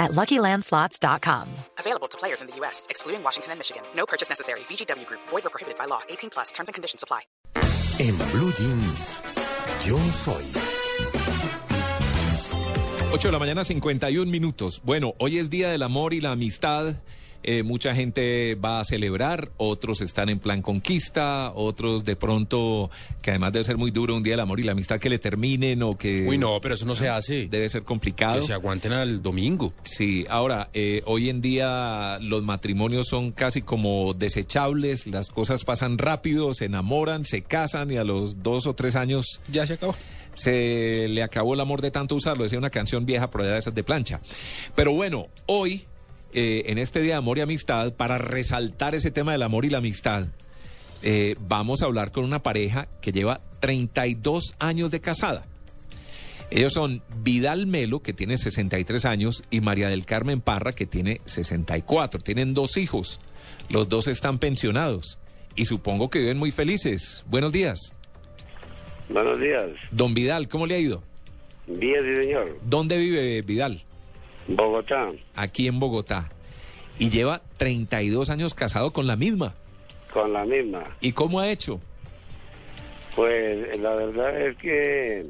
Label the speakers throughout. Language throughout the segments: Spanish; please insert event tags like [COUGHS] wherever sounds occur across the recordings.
Speaker 1: at LuckyLandSlots.com.
Speaker 2: Available to players in the U.S., excluding Washington and Michigan. No purchase necessary. VGW Group. Void or prohibited by law. 18 plus. Terms and conditions apply.
Speaker 3: En Blue Jeans, yo soy.
Speaker 4: 8 de la mañana, 51 minutos. Bueno, hoy es Día del Amor y la Amistad. Eh, mucha gente va a celebrar, otros están en plan conquista, otros de pronto, que además debe ser muy duro un Día del Amor y la Amistad, que le terminen o que...
Speaker 5: Uy, no, pero eso no se hace.
Speaker 4: Debe ser complicado.
Speaker 5: Que se aguanten al domingo.
Speaker 4: Sí, ahora, eh, hoy en día los matrimonios son casi como desechables, las cosas pasan rápido, se enamoran, se casan y a los dos o tres años
Speaker 5: Ya se acabó.
Speaker 4: se le acabó el amor de tanto usarlo, decía una canción vieja por allá de esas de plancha. Pero bueno, hoy, eh, en este Día de Amor y Amistad, para resaltar ese tema del amor y la amistad, eh, vamos a hablar con una pareja que lleva 32 años de casada. Ellos son Vidal Melo, que tiene 63 años, y María del Carmen Parra, que tiene 64. Tienen dos hijos. Los dos están pensionados. Y supongo que viven muy felices. Buenos días.
Speaker 6: Buenos días.
Speaker 4: Don Vidal, ¿cómo le ha ido?
Speaker 6: Bien, sí, señor.
Speaker 4: ¿Dónde vive Vidal?
Speaker 6: Bogotá,
Speaker 4: Aquí en Bogotá. Y lleva 32 años casado con la misma.
Speaker 6: con la misma.
Speaker 4: ¿Y cómo ha hecho?
Speaker 6: Pues la verdad es que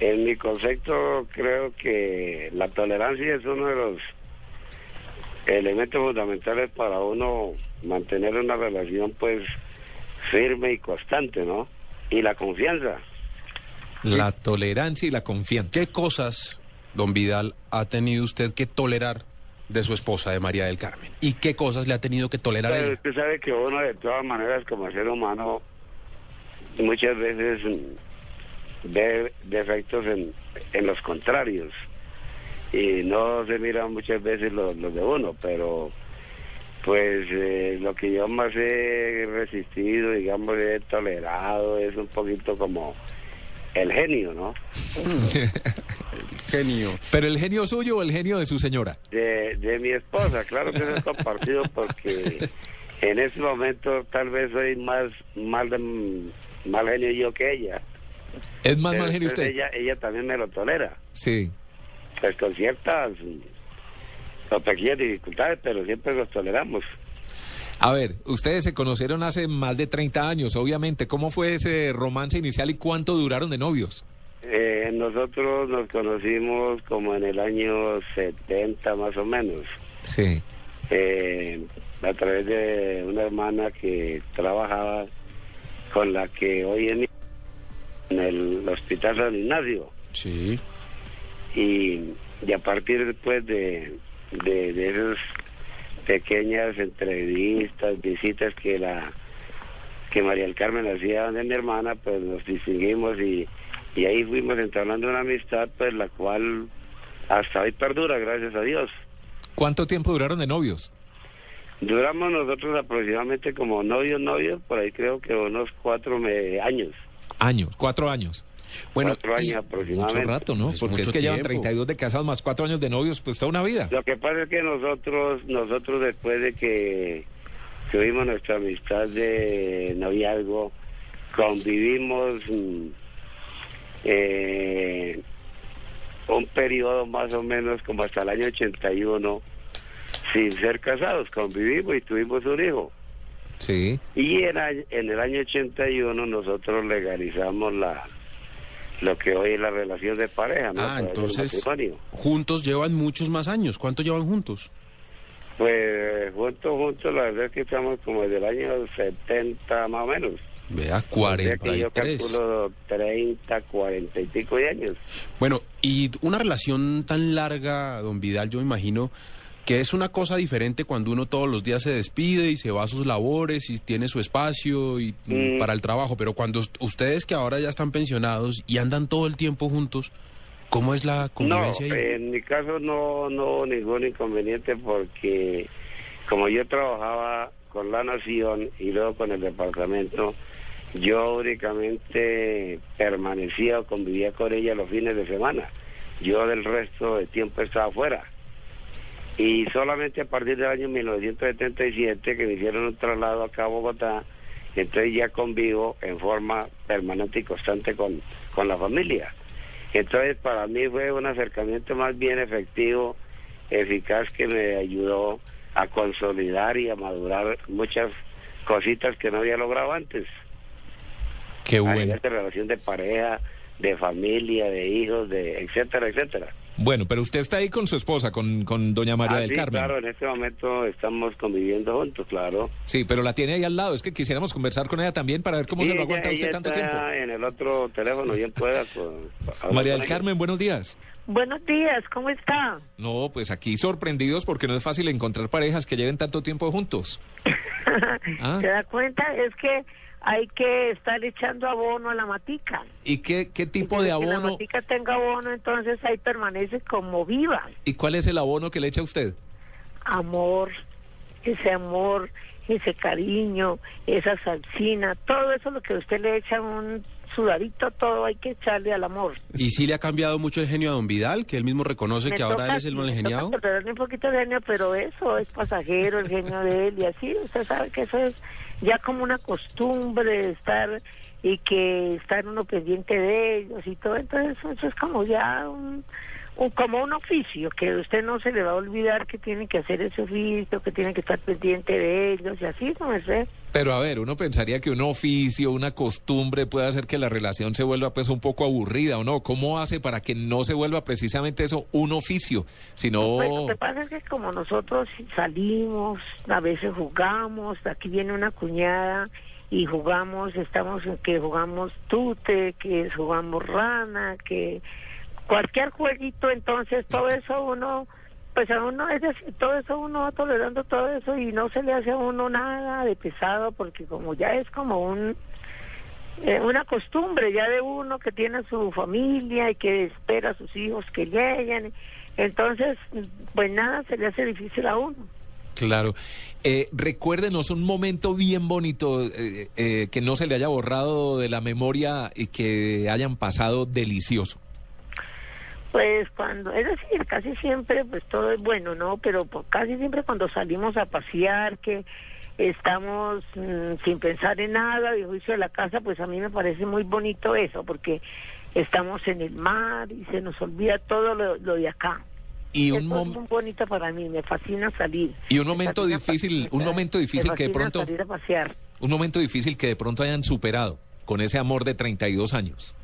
Speaker 6: en mi concepto creo que la tolerancia es uno de los elementos fundamentales para uno mantener una relación pues firme y constante, ¿no? Y la confianza.
Speaker 4: La tolerancia y la confianza.
Speaker 5: ¿Qué cosas, don Vidal, ha tenido usted que tolerar de su esposa, de María del Carmen? ¿Y qué cosas le ha tenido que tolerar a
Speaker 6: Pero
Speaker 5: ella?
Speaker 6: usted sabe que uno de todas maneras como ser humano muchas veces ve defectos en, en los contrarios y no se miran muchas veces los, los de uno, pero pues eh, lo que yo más he resistido, digamos, he tolerado es un poquito como el genio, ¿no? [LAUGHS] [LAUGHS]
Speaker 5: Genio.
Speaker 4: ¿Pero el genio suyo o el genio de su señora?
Speaker 6: de, de mi esposa, claro que es compartido porque en este momento tal vez soy más mal de mal genio yo que ella.
Speaker 4: ¿Es más
Speaker 6: Pero
Speaker 4: mal genio usted?
Speaker 6: Ella, ella también me lo tolera,
Speaker 4: Sí.
Speaker 6: pues con ciertas o pequeñas dificultades, pero siempre los toleramos.
Speaker 4: A ver, ustedes se conocieron hace más de 30 años, obviamente. ¿Cómo fue ese romance inicial y cuánto duraron de novios?
Speaker 6: Eh, nosotros nos conocimos como en el año 70 más o menos,
Speaker 4: Sí.
Speaker 6: eh, a través de una hermana que trabajaba con la que hoy en en el Hospital San Ignacio.
Speaker 5: Sí.
Speaker 6: y, y a partir después de, de, de esas pequeñas entrevistas, visitas que la que María del Carmen hacía de mi hermana, pues nos distinguimos y, y ahí fuimos entablando una amistad, pues la cual hasta hoy perdura, gracias a Dios.
Speaker 4: ¿Cuánto tiempo duraron de novios?
Speaker 6: Duramos nosotros aproximadamente como novios, novios, por ahí creo que unos cuatro me- años.
Speaker 4: Años, cuatro años.
Speaker 5: Bueno,
Speaker 6: Cuatro años
Speaker 5: y-
Speaker 4: Mucho
Speaker 6: aproximadamente.
Speaker 4: rato, ¿no?
Speaker 5: Es
Speaker 4: Porque es que llevan
Speaker 5: tiempo.
Speaker 4: 32 de casados más cuatro años de novios, pues toda una vida.
Speaker 6: Lo que pasa es que nosotros, nosotros después de que tuvimos nuestra amistad de noviazgo, convivimos mm, eh, un periodo más o menos como hasta el año 81 sin ser casados, convivimos y tuvimos un hijo.
Speaker 4: Sí.
Speaker 6: Y en, en el año 81 nosotros legalizamos la lo que hoy es la relación de pareja, ¿no?
Speaker 5: Ah, entonces, juntos llevan muchos más años. ¿Cuánto llevan juntos?
Speaker 6: Pues juntos, juntos, la verdad es que estamos como desde el año 70 más o menos.
Speaker 5: Vea,
Speaker 6: O sea que yo
Speaker 5: 43.
Speaker 6: calculo 30, 40 y pico de años.
Speaker 5: Bueno, y una relación tan larga, don Vidal, yo me imagino que es una cosa diferente cuando uno todos los días se despide y se va a sus labores y tiene su espacio y mm,
Speaker 6: Mm.
Speaker 5: para el trabajo, pero cuando ust- ustedes que ahora ya están pensionados y andan todo el tiempo juntos, ¿cómo es la
Speaker 6: No,
Speaker 5: convivencia ahí?
Speaker 6: en mi caso no, no hubo ningún inconveniente porque como yo trabajaba con la nación y luego con el departamento, yo únicamente permanecía o convivía con ella los fines de semana. Yo del resto de tiempo estaba afuera. Y solamente a partir del año 1977 que me hicieron un traslado acá a Bogotá, entonces ya convivo en forma permanente y constante con, con la familia. Entonces para mí fue un acercamiento más bien efectivo, eficaz, que me ayudó a consolidar y a madurar muchas cositas que no había logrado antes.
Speaker 4: Qué
Speaker 6: A
Speaker 4: bueno.
Speaker 6: nivel de relación de pareja, de familia, de hijos, de etcétera, etcétera.
Speaker 4: Bueno, pero usted está ahí con su esposa, con, con doña María
Speaker 6: Ah,
Speaker 4: del
Speaker 6: sí,
Speaker 4: Carmen.
Speaker 6: claro, en este momento estamos conviviendo juntos, claro.
Speaker 4: Sí, pero la tiene ahí al lado. Es que quisiéramos conversar con ella también para ver cómo
Speaker 6: Sí,
Speaker 4: se lo aguanta
Speaker 6: ella-
Speaker 4: usted
Speaker 6: ella
Speaker 4: tanto
Speaker 6: está
Speaker 4: tiempo.
Speaker 6: en el otro teléfono, bien pueda. con- hablar
Speaker 4: María del. Carmen, buenos días.
Speaker 7: Buenos días, ¿cómo está?
Speaker 4: No, pues aquí sorprendidos porque no es fácil encontrar parejas que lleven tanto tiempo juntos. [LAUGHS] Ah.
Speaker 7: ¿Se da cuenta? Es que hay que estar echando abono a la matica.
Speaker 4: ¿Y qué, qué tipo de
Speaker 7: Desde que la
Speaker 4: abono?
Speaker 7: matica tenga abono, entonces ahí permanece como viva.
Speaker 4: ¿Y cuál es el abono que le echa usted?
Speaker 7: Amor, ese amor, ese cariño, esa salsina, todo eso lo que usted le echa un sudadito, todo hay que echarle al amor.
Speaker 5: ¿Y sí le ha cambiado mucho el genio a don Vidal, que él mismo reconoce
Speaker 7: Me
Speaker 5: que ahora
Speaker 7: toca-
Speaker 5: él es el mal geniado?
Speaker 7: un poquito el genio, pero eso es pasajero, el genio de él y así. Usted sabe que eso es ya como una costumbre de estar y que estar uno pendiente de ellos y todo. Entonces eso es como ya un- como un oficio que usted no se le va a olvidar que tiene que hacer ese oficio, que tiene que estar pendiente de ellos y así, no sé.
Speaker 4: Pero a ver, uno pensaría que un oficio, una costumbre puede hacer que la relación se vuelva pues un poco aburrida o no. ¿Cómo hace para que no se vuelva precisamente eso un oficio? Sino
Speaker 7: Pues lo que pasa es que como nosotros salimos, a veces jugamos, aquí viene una cuñada y jugamos, estamos en que jugamos tute, que jugamos rana, que cualquier jueguito, entonces todo eso uno, pues a uno, es decir, todo eso uno va tolerando todo eso y no se le hace a uno nada de pesado porque como ya es como un eh, una costumbre ya de uno que tiene su familia y que espera a sus hijos que lleguen. Entonces, pues nada, se le hace difícil a uno.
Speaker 4: Claro. Eh, recuérdenos un momento bien bonito eh, eh, que no se le haya borrado de la memoria y que hayan pasado delicioso.
Speaker 7: Pues cuando, es decir, casi siempre, pues todo es bueno, ¿no? Pero pues, casi siempre cuando salimos a pasear, que estamos mm, sin pensar en nada, de juicio de la casa, pues a mí me parece muy bonito eso, porque estamos en el mar y se nos olvida todo lo, lo de acá.
Speaker 4: Y un,
Speaker 7: es muy bonito para mí, me fascina salir.
Speaker 4: Y un
Speaker 7: Me
Speaker 4: momento difícil, un momento
Speaker 7: me
Speaker 4: difícil que de pronto-
Speaker 7: salir a pasear.
Speaker 4: un momento difícil que de pronto hayan superado con ese amor de 32 años.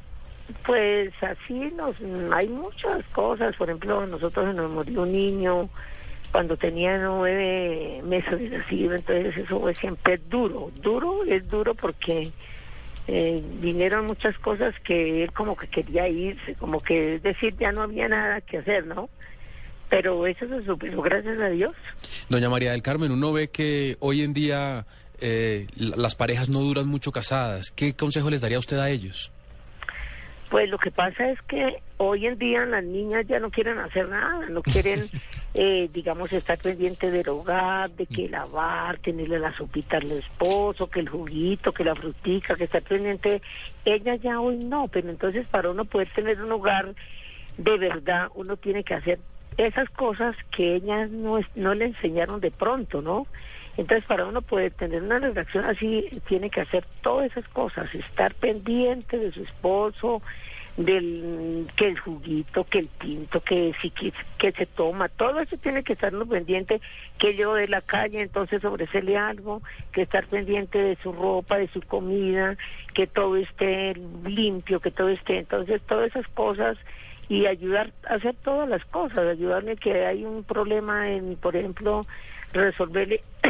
Speaker 7: Pues así nos, hay muchas cosas. Por ejemplo, nosotros nos murió un niño cuando tenía nueve meses de nacido, entonces eso fue siempre duro. Duro es duro porque eh, vinieron muchas cosas que él como que quería irse, como que es decir, ya no había nada que hacer, ¿no? Pero eso se superó, gracias a Dios.
Speaker 5: Doña María del Carmen, uno ve que hoy en día eh, la- las parejas no duran mucho casadas. ¿Qué consejo les daría usted a ellos?
Speaker 7: Pues lo que pasa es que hoy en día las niñas ya no quieren hacer nada, no quieren, [LAUGHS] eh, digamos, estar pendiente del hogar, de que lavar, tenerle la sopita al esposo, que el juguito, que la frutica, que estar pendiente. Ellas ya hoy no, pero entonces para uno poder tener un hogar de verdad, uno tiene que hacer esas cosas que ellas no, es- no le enseñaron de pronto, ¿no? Entonces, para uno poder tener una relación así, tiene que hacer todas esas cosas, estar pendiente de su esposo, del que el juguito, que el tinto, que si que, que se toma, todo eso tiene que estar uno pendiente, que yo de la calle, entonces ofrecerle algo, que estar pendiente de su ropa, de su comida, que todo esté limpio, que todo esté, entonces todas esas cosas y ayudar a hacer todas las cosas, ayudarme que hay un problema en, por ejemplo, resolverle, [COUGHS]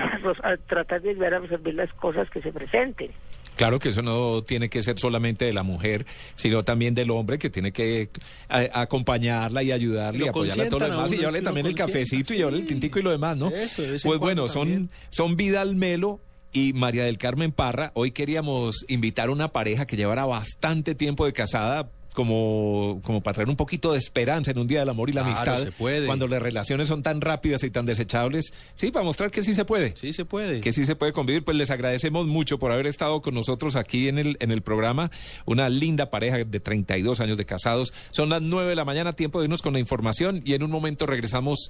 Speaker 7: a tratar de ayudar a resolver las cosas que se presenten.
Speaker 4: Claro que eso no tiene que ser solamente de la mujer, sino también del hombre que tiene que a- acompañarla y ayudarle
Speaker 5: Lo
Speaker 4: y apoyarla a todo lo
Speaker 5: consientan a
Speaker 4: demás y llevarle también el cafecito y
Speaker 5: sí.
Speaker 4: llevarle el tintico y lo demás, ¿no?
Speaker 5: Eso, de
Speaker 4: pues bueno, son, son Vidal Melo y María del Carmen Parra. Hoy queríamos invitar a una pareja que llevara bastante tiempo de casada como, como para traer un poquito de esperanza en un día del amor y la
Speaker 5: Claro,
Speaker 4: amistad.
Speaker 5: se puede.
Speaker 4: Cuando las relaciones son tan rápidas y tan desechables. Sí, para mostrar que sí se puede.
Speaker 5: Sí, se puede.
Speaker 4: Que sí se puede convivir, pues les agradecemos mucho por haber estado con nosotros aquí en el, en el programa. Una linda pareja de 32 años de casados. Son las 9 de la mañana, tiempo de irnos con la información y en un momento regresamos